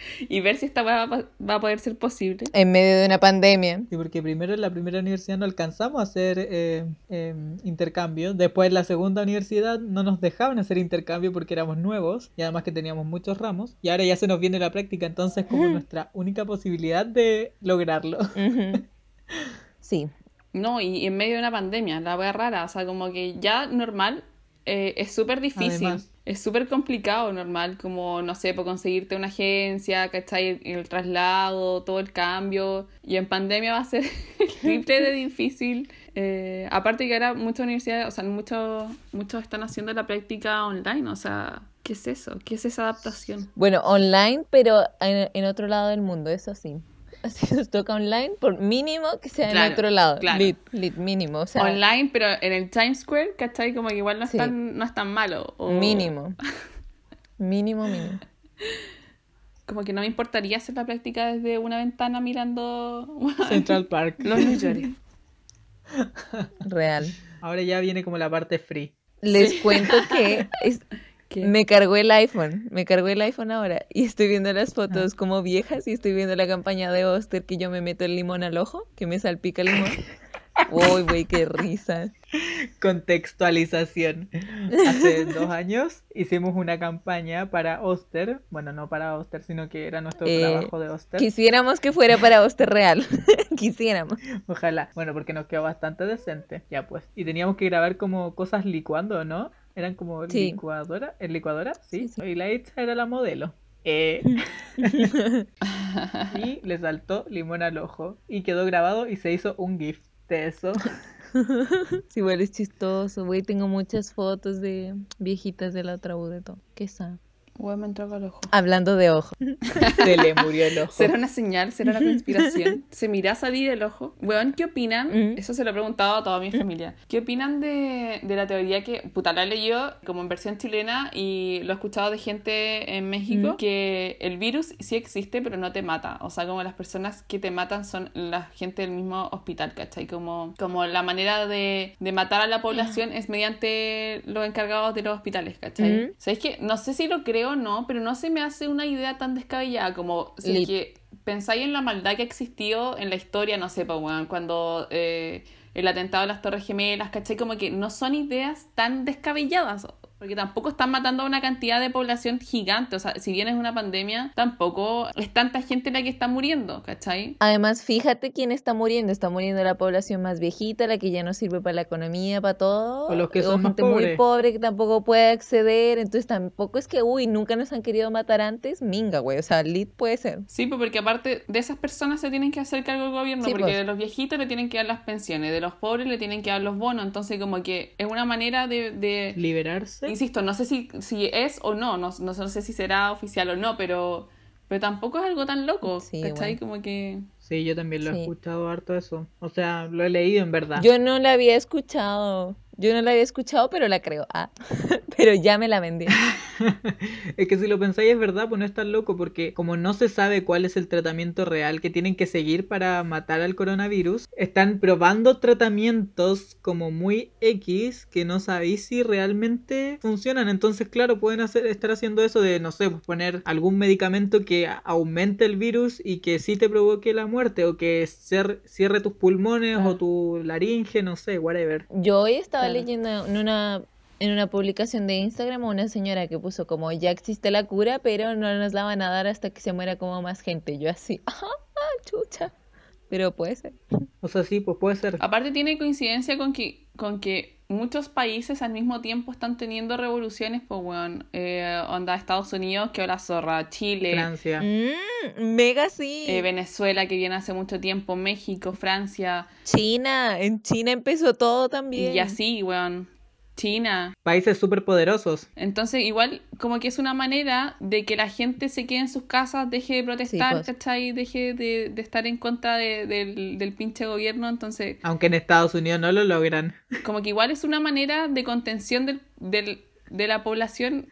y ver si esta weá va, va a poder ser posible. en medio de una pandemia. Sí, porque primero en la primera universidad no alcanzamos a hacer eh, eh, intercambio. Después en la segunda universidad no nos dejaban hacer intercambio porque éramos nuevos y además que teníamos muchos ramos. Y ahora ya se nos viene la práctica, entonces como nuestra única posibilidad de lograrlo. Ujú. Sí, No, y, y en medio de una pandemia, la wea rara, o sea, como que ya normal eh, es súper difícil. Además. Es súper complicado normal, como, no sé, por conseguirte una agencia, ¿cachai? El, el traslado, todo el cambio. Y en pandemia va a ser el triple de difícil. Eh, aparte que ahora muchas universidades, o sea, muchos, muchos están haciendo la práctica online, o sea, ¿qué es eso? ¿Qué es esa adaptación? bueno, online, pero en, en otro lado del mundo, eso sí. Así nos toca online, por mínimo que sea Claro, en otro lado. claro. Lit, lit, mínimo. O sea, Online, pero en el Times Square, ¿cachai? Como que igual no es, Sí. tan, no es tan malo. o- mínimo. Mínimo, mínimo. Como que no me importaría hacer la práctica desde una ventana mirando Central Park. los New York. Real. Ahora ya viene como la parte free. Les cuento que es- ¿Qué? me cargó el iPhone. Me cargó el iPhone ahora. Y estoy viendo las fotos como viejas y estoy viendo la campaña de Oster que yo me meto el limón al ojo, que me salpica el limón. Uy, güey, qué risa. Contextualización. Hace dos años hicimos una campaña para Oster. Bueno, no para Oster, sino que era nuestro Eh, trabajo de Oster. Quisiéramos que fuera para Oster real. Quisiéramos. Ojalá. Bueno, porque nos quedó bastante decente. Ya pues. Y teníamos que grabar como cosas licuando, ¿no? Eran como Sí. licuadora. ¿En licuadora? Sí. Sí, sí. Y la Itza era la modelo. Eh, y le saltó limón al ojo. Y quedó grabado y se hizo un GIF de eso. Sí, igual es chistoso, güey. Tengo muchas fotos de viejitas de la otra U de todo. Qué sad. Weón, me entró al ojo. Hablando de ojo. Se le murió el ojo. ¿Será una señal? ¿Será una conspiración? ¿Se mira salir el ojo? Weón, ¿qué opinan? Mm. Eso se lo he preguntado a toda mi familia. ¿Qué opinan de, de la teoría que, puta, la leí yo como en versión chilena y lo he escuchado de gente en México, Mm. que el virus sí existe pero no te mata. O sea, como las personas que te matan son la gente del mismo hospital, ¿cachai? Como, como la manera de, de matar a la población es mediante los encargados de los hospitales, ¿cachai? Mm. ¿Sabéis que No sé si lo creo no, pero no se me hace una idea tan descabellada como si es que pensáis en la maldad que ha existido en la historia, no sé, pues, cuando eh, el atentado a las Torres Gemelas, ¿cachai? Como que no son ideas tan descabelladas. Porque tampoco están matando a una cantidad de población gigante. O sea, si bien es una pandemia, tampoco es tanta gente la que está muriendo, ¿cachai? Además, fíjate quién está muriendo. Está muriendo la población más viejita, la que ya no sirve para la economía, para todo. O los que son más gente muy pobres. pobre que tampoco puede acceder. Entonces tampoco es que, uy, nunca nos han querido matar antes. Minga, güey. O sea, lit puede ser. Sí, pues porque aparte de esas personas se tienen que hacer cargo el gobierno, Sí, porque pues. de los viejitos le tienen que dar las pensiones, de los pobres le tienen que dar los bonos, entonces como que es una manera de, de- Liberarse. Insisto, no sé si, si es o no, no, no, no sé si será oficial o no, pero, pero tampoco es algo tan loco, Sí, ¿cachai? bueno. Como que... Sí, yo también lo he Sí. escuchado harto eso. O sea, lo he leído en verdad. Yo no la había escuchado. Yo no la había escuchado, pero la creo. Ah, pero ya me la vendí. Es que si lo pensáis es verdad, pues no es tan loco, porque como no se sabe cuál es el tratamiento real que tienen que seguir para matar al coronavirus, están probando tratamientos como muy X que no sabéis si realmente funcionan. Entonces, claro, pueden hacer, estar haciendo eso de, no sé, pues poner algún medicamento que aumente el virus y que sí te provoque la muerte, o que cer- cierre tus pulmones Ah. o tu laringe, no sé, whatever. Yo hoy estaba Claro. leyendo en una, en una publicación de Instagram a una señora que puso como ya existe la cura, pero no nos la van a dar hasta que se muera como más gente. Yo así, ah, chucha. Pero puede ser. O sea, sí, pues puede ser. Aparte tiene coincidencia con que, con que muchos países al mismo tiempo están teniendo revoluciones, pues, weón, eh, onda Estados Unidos, que ahora zorra, Chile, Francia. Mm, mega sí. eh, Venezuela, que viene hace mucho tiempo, México, Francia, China, en China empezó todo también. y así, weón, China. Países súper poderosos. Entonces, igual, como que es una manera de que la gente se quede en sus casas, deje de protestar, pues. ¿cachai? Deje de, de estar en contra de- del, del pinche gobierno. Entonces, Aunque en Estados Unidos no lo logran. como que igual es una manera de contención del, del- de la población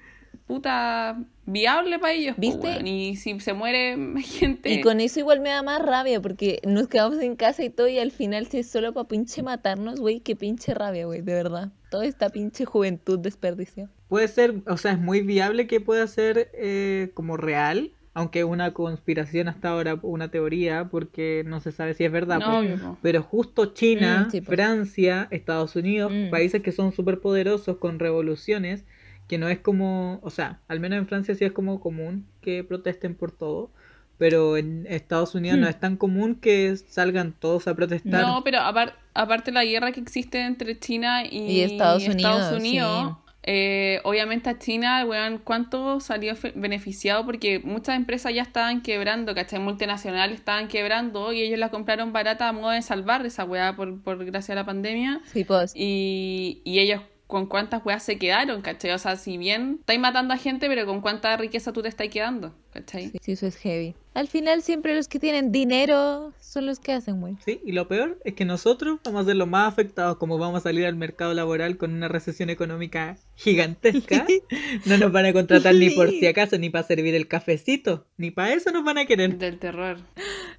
puta viable para ellos. po, ¿Viste? Y si se muere más gente... Y con eso igual me da más rabia porque nos quedamos en casa y todo y al final si es solo para pinche matarnos, güey, qué pinche rabia, güey, de verdad. Toda esta pinche juventud desperdicio. Puede ser, o sea, es muy viable que pueda ser eh, como real, aunque es una conspiración hasta ahora, una teoría, porque no se sabe si es verdad. No, pues. po. Pero justo China, Mm, sí, pues. Francia, Estados Unidos, Mm. países que son súper poderosos con revoluciones, que no es como, o sea, al menos en Francia sí es como común que protesten por todo, pero en Estados Unidos no Hmm. es tan común que salgan todos a protestar. No, pero apar- aparte la guerra que existe entre China y, Y Estados Unidos, Unidos, eh, obviamente a China, weón, ¿cuánto salió beneficiado? Porque muchas empresas ya estaban quebrando, ¿cachai? Multinacionales estaban quebrando y ellos las compraron barata a modo de salvar esa weá por, por gracias a la pandemia. Sí, pues. Y, y ellos con cuántas weas se quedaron, ¿cachai? O sea, si bien estáis matando a gente, pero con cuánta riqueza tú te estás quedando, ¿cachai? Sí, eso es heavy. Al final siempre los que tienen dinero son los que hacen, güey. Sí, y lo peor es que nosotros vamos a ser los más afectados, como vamos a salir al mercado laboral con una recesión económica gigantesca. no nos van a contratar ni por si acaso, ni para servir el cafecito, ni para eso nos van a querer. Del terror.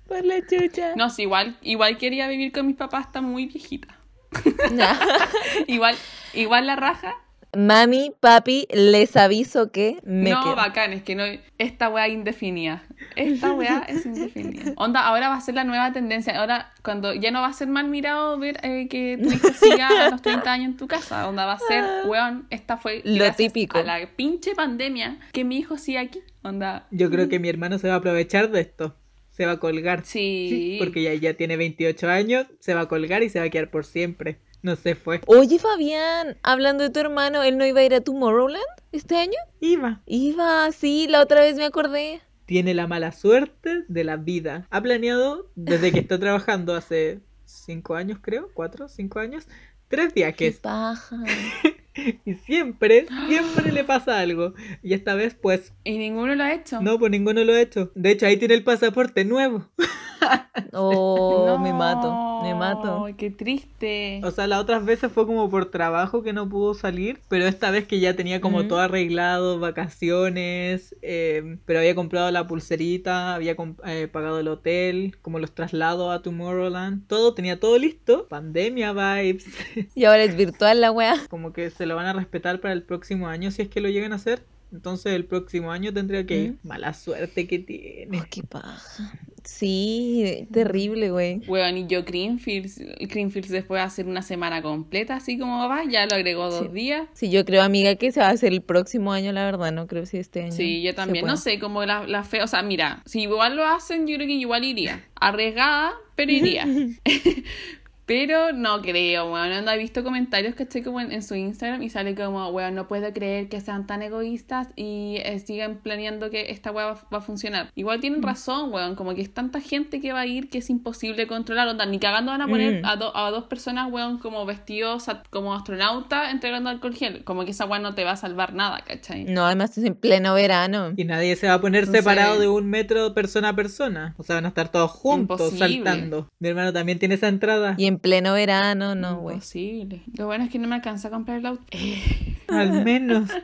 Por la chucha. No, sí, igual, igual quería vivir con mis papás, está muy viejita. igual, igual la raja. Mami, papi, les aviso que me no, quedo. bacán, es que no. Esta weá indefinida. Esta weá es indefinida. Onda, ahora va a ser la nueva tendencia. Ahora, cuando ya no va a ser mal mirado ver eh, que tu hijo siga a los 30 años en tu casa. Onda, va a ser, weón, esta fue Lo típico. a la pinche pandemia que mi hijo siga aquí. Onda. Yo creo que mi hermano se va a aprovechar de esto. Se va a colgar. Sí. Porque ya, ya tiene 28 años, se va a colgar y se va a quedar por siempre. No se fue. Oye, Fabián, hablando de tu hermano, ¿él no iba a ir a Tomorrowland este año? Iba. Iba, sí, la otra vez me acordé. Tiene la mala suerte de la vida. Ha planeado, desde que está trabajando hace 5 años, creo, 4, 5 años, tres Qué viajes. paja. Y siempre, siempre le pasa algo. Y esta vez, pues, Y ninguno lo ha hecho. no, pues ninguno lo ha hecho. De hecho, ahí tiene el pasaporte nuevo. Oh, me mato, me mato. Ay, Qué triste. O sea, las otras veces fue como por trabajo que no pudo salir, pero esta vez que ya tenía como todo arreglado, vacaciones, eh, pero había comprado la pulserita, había eh, pagado el hotel, como los traslados a Tomorrowland, todo, tenía todo listo, pandemia vibes, Y ahora es virtual la wea. como que se lo van a respetar para el próximo año si es que lo llegan a hacer. Entonces el próximo año tendría que ir. ¿Mm? Mala suerte que tiene. Oh, qué paja. Sí, terrible, güey. Weón, y yo Greenfields, Greenfields después de hacer una semana completa, así como va, ya lo agregó dos Sí. días. Sí, yo creo, amiga, que se va a hacer el próximo año, la verdad. No creo si este año. Sí, yo también. No sé, como la, la fe, o sea, mira, si igual lo hacen, yo creo que igual iría. Arriesgada, pero iría. Pero no creo, weón. No he visto comentarios que estoy como en, en su Instagram y sale como, weón, no puedo creer que sean tan egoístas y eh, sigan planeando que esta weá va, va a funcionar. Igual tienen razón, weón. Como que es tanta gente que va a ir que es imposible controlar. Onda, ni cagando van a poner Mm. a, do- a dos personas, weón, como vestidos a- como astronauta entregando alcohol gel. Como que esa weá no te va a salvar nada, ¿cachai? No, además es en pleno verano. Y nadie se va a poner No separado sé. de un metro persona a persona. O sea, van a estar todos juntos Imposible. saltando. Mi hermano también tiene esa entrada. Y en pleno verano, no, güey. Imposible. Lo bueno es que no me alcanza a comprar el auto. Al menos.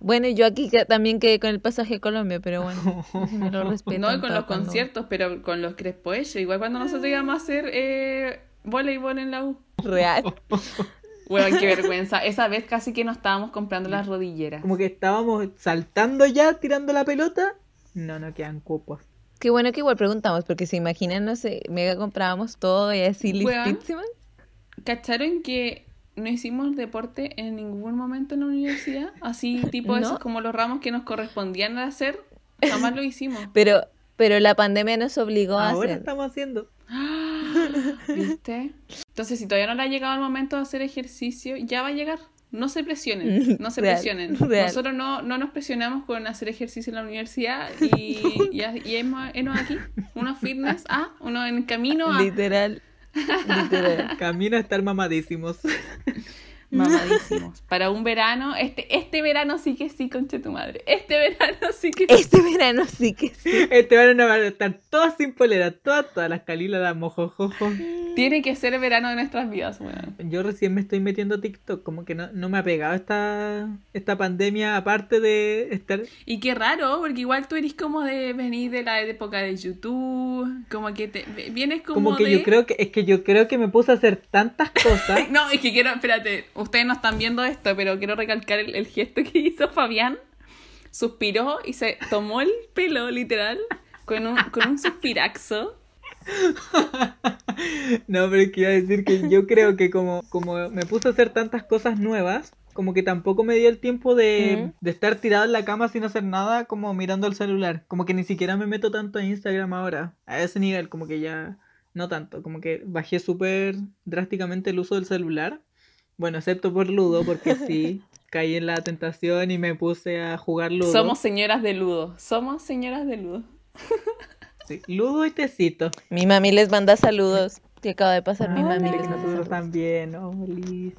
Bueno, yo aquí también quedé con el pasaje a Colombia, pero bueno, me lo respeto. No, y con los conciertos, pero con los Crespo ellos. Igual cuando nosotros íbamos a hacer eh, voleibol en la U. Real. Bueno, qué vergüenza. Esa vez casi que nos estábamos comprando las rodilleras. Como que estábamos saltando ya, tirando la pelota. No, no quedan cupos. Qué bueno que igual preguntamos, porque se imaginan, no sé, mega comprábamos todo y así listísimas. ¿Cacharon que no hicimos deporte en ningún momento en la universidad? Así, tipo ¿No? esos como los ramos que nos correspondían hacer. Jamás lo hicimos. Pero, pero la pandemia nos obligó a Ahora hacer. estamos haciendo. ¿Viste? Entonces, si todavía no le ha llegado el momento de hacer ejercicio, ya va a llegar. No se presionen, no se Real, presionen. real. Nosotros no, no nos presionamos con hacer ejercicio en la universidad y, y, y hemos, hemos aquí, unos fitness, ah, uno en camino a Literal. Literal. Camino a estar mamadísimos. Mamadísimos. Para un verano, este, este verano sí que sí, conche tu madre. Este verano sí que sí. Este verano sí que sí. Este verano van a estar todas sin polera, todas, todas las calilas, las mojojojo. Tiene que ser el verano de nuestras vidas, weón. Yo recién me estoy metiendo a TikTok, como que no, no me ha pegado esta, esta pandemia, aparte de estar... Y qué raro, porque igual tú eres como de venir de la época de YouTube, como que te vienes como, Como que de... yo creo que, es que yo creo que me puse a hacer tantas cosas. No, es que quiero, espérate, ustedes no están viendo esto, pero quiero recalcar el, el gesto que hizo Fabián. Suspiró y se tomó el pelo, literal, con un, con un suspiraxo. No, pero es que iba a decir que yo creo que como, como me puse a hacer tantas cosas nuevas, como que tampoco me dio el tiempo de, de estar tirado en la cama sin hacer nada, como mirando el celular. Como que ni siquiera me meto tanto a Instagram ahora. A ese nivel, como que ya no tanto. Como que bajé súper drásticamente el uso del celular. Bueno, excepto por Ludo, porque sí, caí en la tentación y me puse a jugar Ludo. Somos señoras de ludo, somos señoras de ludo. Sí, Ludo y Tecito. Mi mami les manda saludos. Que acaba de pasar mi Ay, mami les manda nosotros saludos. también, oh, Liz.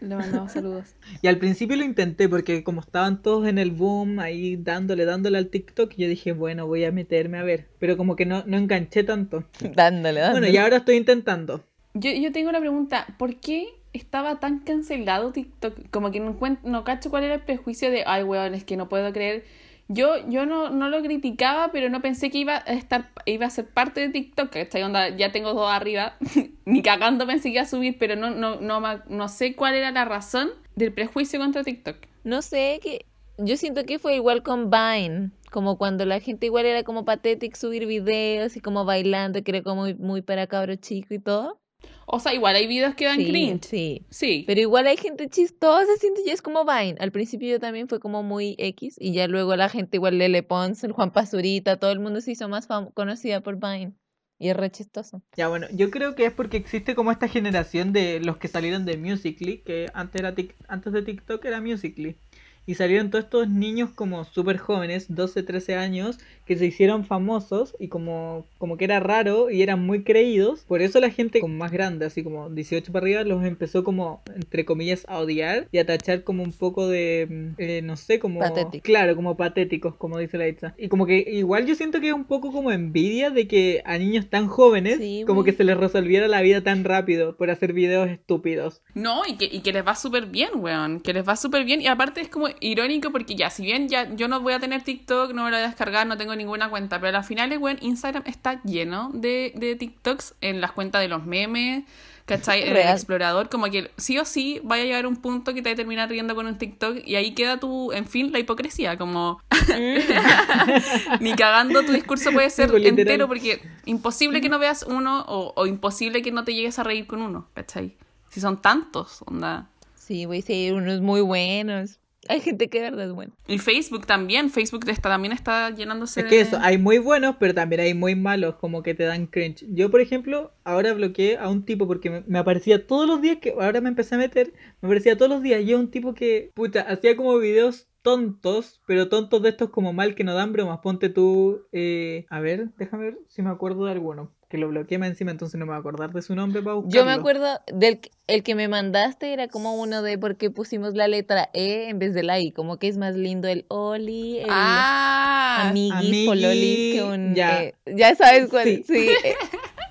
Le mandamos saludos. Y al principio lo intenté porque como estaban todos en el boom, ahí dándole, dándole al TikTok, yo dije, bueno, voy a meterme a ver. Pero como que no, no enganché tanto. Dándole, dándole. Bueno, y ahora estoy intentando. Yo, yo tengo una pregunta. ¿Por qué estaba tan cancelado TikTok? Como que no, no cacho cuál era el prejuicio de, ay, weón, es que no puedo creer. Yo, yo no, no lo criticaba, pero no pensé que iba a estar, iba a ser parte de TikTok. ¿cachai? Onda, ya tengo dos arriba. Ni cagando pensé que iba a subir, pero no, no, no, no sé cuál era la razón del prejuicio contra TikTok. No sé, que yo siento que fue igual con Vine, como cuando la gente igual era como patética subir videos y como bailando, que era como muy, muy para cabro chico y todo. O sea, igual hay videos que dan Sí, cringe. sí. Sí. Pero igual hay gente chistosa, siento yo, es como Vine. Al principio yo también fue como muy X y ya luego la gente igual Lele Pons, el Juan Pazurita, todo el mundo se hizo más conocida por Vine. Y es re chistoso. Ya bueno, yo creo que es porque existe como esta generación de los que salieron de Musically, que antes, era antes de TikTok era Musically. Y salieron todos estos niños como súper jóvenes, 12, 13 años, que se hicieron famosos y como, como que era raro y eran muy creídos. Por eso la gente como más grande, así como 18 para arriba, los empezó como, entre comillas, a odiar y a tachar como un poco de, mm, eh, no sé, como... Patético. Claro, como patéticos, como dice la Itza. Y como que igual yo siento que es un poco como envidia de que a niños tan jóvenes, Sí, como que se les resolviera la vida tan rápido por hacer videos estúpidos. No, y que, y que les va súper bien, weón. Que les va súper bien. Y aparte es como irónico porque ya, si bien ya yo no voy a tener TikTok, no me lo voy a descargar, no tengo ninguna cuenta. Pero al final, weón, Instagram está lleno de, de TikToks en las cuentas de los memes. ¿Cachai? En el Real. explorador, como que sí o sí vaya a llegar a un punto que te va a terminar riendo con un TikTok y ahí queda tu, en fin, la hipocresía, como ni cagando tu discurso puede ser entero porque imposible que no veas uno o, o imposible que no te llegues a reír con uno, ¿cachai? Si son tantos, onda. Sí, güey, sí, hay unos muy buenos. Hay gente que de verdad es buena. Y Facebook también, Facebook está, también está llenándose Es que de- eso, hay muy buenos, pero también hay muy malos, como que te dan cringe. Yo, por ejemplo, ahora bloqueé a un tipo porque me, me aparecía todos los días, que ahora me empecé a meter, me aparecía todos los días, y es un tipo que, puta, hacía como videos tontos, pero tontos de estos como mal que no dan bromas. Ponte tú, eh, a ver, déjame ver si me acuerdo de alguno. Que lo bloqueé más encima, entonces no me voy a acordar de su nombre para buscarlo. Yo me acuerdo del que- el que me mandaste era como uno de por qué pusimos la letra E en vez de la I, como que es más lindo el Oli, el Ah, amiguis, amigui, pololis que un ya. eh, ya sabes cuál, Sí. sí. eh,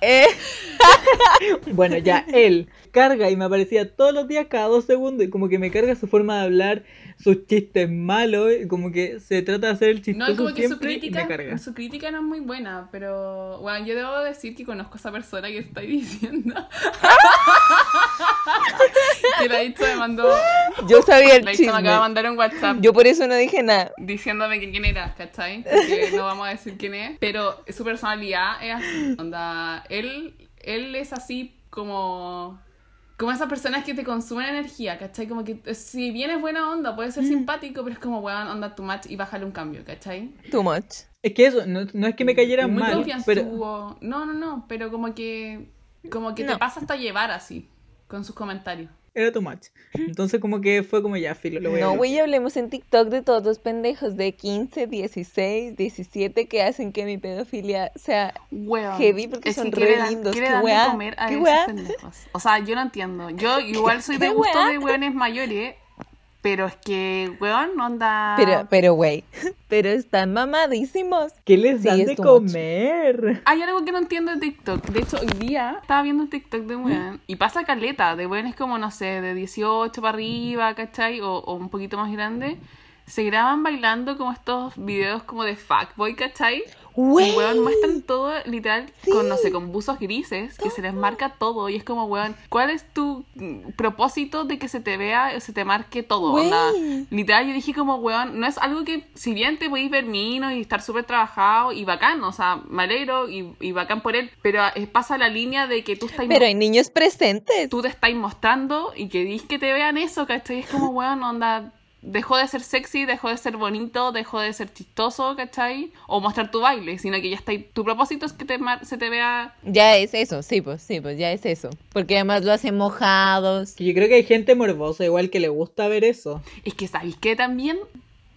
eh, Bueno, ya, él carga y me aparecía todos los días, cada dos segundos, y como que me carga su forma de hablar, sus chistes malos, y como que se trata de hacer el No, chistoso y como que su crítica, su crítica no es muy buena, pero bueno, yo debo decir que conozco a esa persona que estoy diciendo. que la Itza me mandó, yo sabía el la me acaba de mandar un WhatsApp Yo por eso no dije nada. diciéndome que quién era, ¿cachai? Porque no vamos a decir quién es. Pero su personalidad es así. Onda, él, él es así como. Como esas personas que te consumen energía, ¿cachai? Como que si bien es buena onda, puede ser simpático, pero es como, weón, onda too much y bájale un cambio, ¿cachai? Too much. Es que eso, no, no es que me cayera muy mal, pero. No, no, no, pero como que. Como que te pasa hasta llevar así, con sus comentarios. Era too much. Entonces como que fue como ya, filo, lo voy a No, güey, hablemos en TikTok de todos los pendejos de 15, 16, 17 que hacen que mi pedofilia sea Weón. Heavy porque Es son que re quiere lindos, quiere darle weá, comer a qué esos weá. pendejos. O sea, yo no entiendo. Yo igual soy de ¿Qué gusto weá? de weones mayores, pero es que, weón, onda... Pero, pero, güey, pero están mamadísimos. ¿Qué les dan es de comer? Hay algo que no entiendo de TikTok. De hecho, hoy día estaba viendo un TikTok de weón y pasa caleta. De weones como, no sé, de 18 para arriba, ¿cachai? O, o un poquito más grande. Se graban bailando como estos videos como de fuckboy, ¿cachai? Güey. Y, weón, muestran todo literal Sí. con, no sé, con buzos grises, que se les marca todo. Y es como, weón, ¿cuál es tu mm, propósito de que se te vea, o se te marque todo? Onda, literal, yo dije como, weón, no es algo que, si bien te podéis ver mino y estar súper trabajado y bacán, o sea, me alegro y, y bacán por él, pero eh, pasa la línea de que tú estás Pero hay niños presentes. tú te estás mostrando y que dis que te vean eso, ¿cachai? Es como, weón, onda, dejó de ser sexy, dejó de ser bonito, dejó de ser chistoso, ¿cachai? O mostrar tu baile, sino que ya está ahí. Tu propósito es que te mar- se te vea... Ya es eso, sí, pues, sí, pues ya es eso. Porque además lo hacen mojados. Yo creo que hay gente morbosa igual que le gusta ver eso. Es que, ¿sabéis que también?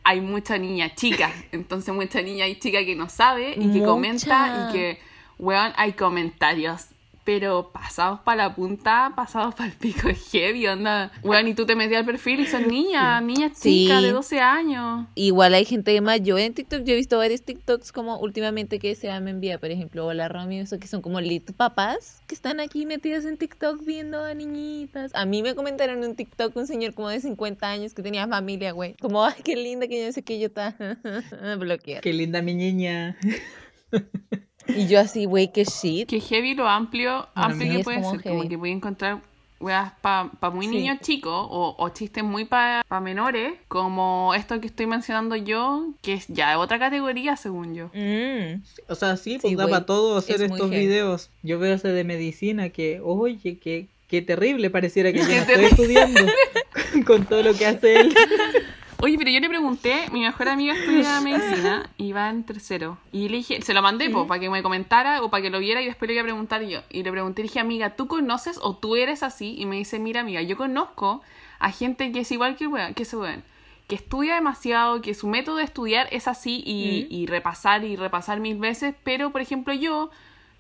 Hay mucha niña chica, entonces mucha niña y chica que no sabe y que Mucha. comenta y que, weón, hay comentarios pero pasados para la punta, pasados para el pico heavy, onda. Weón, y tú te metías al perfil y son niñas, niñas Sí. chicas de 12 años. Igual hay gente mayor en TikTok. Yo he visto varios TikToks como últimamente que se me envía, por ejemplo, hola Romy, eso que son como lit papás que están aquí metidas en TikTok viendo a niñitas. A mí me comentaron en un TikTok un señor como de 50 años que tenía familia, güey. Como, ay, qué linda que yo sé qué yo está bloqueada. Qué linda mi niña. Y yo así, güey, qué shit. Que heavy lo amplio, amplio que puede como ser. Como heavy. que voy a encontrar weas para muy Sí. niños chicos o, o chistes muy para menores, como esto que estoy mencionando yo, que es ya otra categoría según yo. Mm. O sea, sí, pues Sí, da para todo hacer es estos videos. Yo veo ese de medicina que, oye, qué, qué terrible pareciera que yo no estoy estudiando con todo lo que hace él. Oye, pero yo le pregunté, mi mejor amiga estudia medicina y va en tercero. Y le dije, se lo mandé para que me comentara o para que lo viera y después le iba a preguntar yo. Y le pregunté, le dije, amiga, ¿tú conoces o tú eres así? Y me dice, mira, amiga, yo conozco a gente que es igual que, que ese weón. Que estudia demasiado, que su método de estudiar es así y, y repasar y repasar mil veces. Pero, por ejemplo, yo,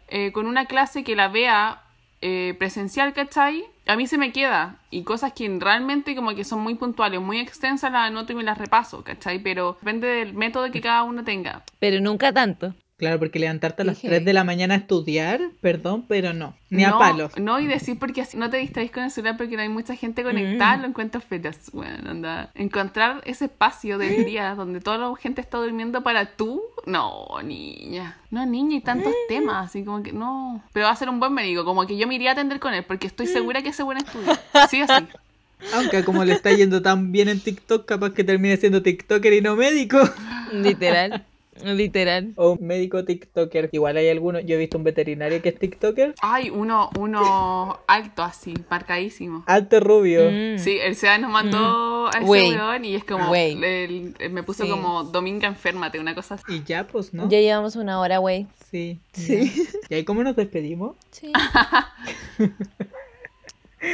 eh, con una clase que la vea eh, presencial, ¿cachai? A mí se me queda. Y cosas que realmente como que son muy puntuales, muy extensas, las anoto y me las repaso, ¿cachai? Pero depende del método que cada uno tenga. Pero nunca tanto. Claro, porque levantarte a las Dije- 3 de la mañana a estudiar, perdón, pero no. Ni a no, palos. No, y decir porque así no te distraes con el celular porque no hay mucha gente conectada, Mm. lo encuentro feroz. Bueno, anda. Encontrar ese espacio del día donde toda la gente está durmiendo para tú, no, niña. No, niña, y tantos Mm. temas, así como que no. Pero va a ser un buen médico, como que yo me iría a atender con él porque estoy Mm. segura que ese buen estudio. Sí, así. Aunque como le está yendo tan bien en TikTok, capaz que termine siendo TikToker y no médico. Literal. Literal. O médico TikToker. Igual hay algunos, yo he visto un veterinario que es TikToker. Ay, uno, uno alto así, marcadísimo. Alto rubio. Mm. Sí, el SEA nos mandó a ese weón y es como, Wey. el- el- me puso Sí. como Dominga enférmate, una cosa así. Y ya, pues, ¿no? Ya llevamos una hora, güey. Sí. Sí. ¿Y ahí cómo nos despedimos? Sí.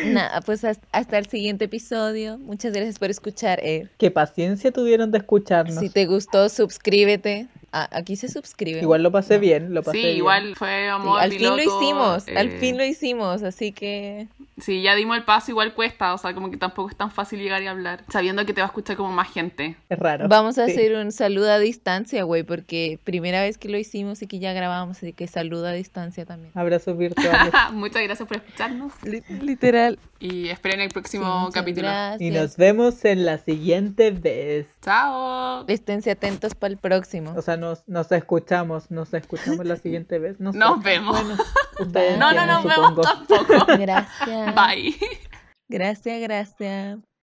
Nada, pues hasta, el siguiente episodio. Muchas gracias por escuchar. eh. Qué paciencia tuvieron de escucharnos. Si te gustó, suscríbete. Ah, aquí se suscribe. Igual lo pasé No. bien, lo pasé Sí, bien. igual fue Sí, amor al fin lo hicimos, al eh, fin lo hicimos, así que Sí, ya dimos el paso, igual cuesta, o sea, como que tampoco es tan fácil llegar y hablar, sabiendo que te va a escuchar como más gente. Es raro. vamos a Sí. hacer un saludo a distancia, güey, porque primera vez que lo hicimos y que ya grabamos, así que saludo a distancia también. Abrazos virtuales. Muchas gracias por escucharnos Li- Literal. y esperen el próximo capítulo. gracias. y nos vemos en la siguiente vez. Chao. Esténse atentos para el próximo. O sea, nos, nos escuchamos, nos escuchamos la siguiente vez. Nos vemos. Bueno, No, no nos vemos tampoco. Gracias. Bye. Gracias, gracias.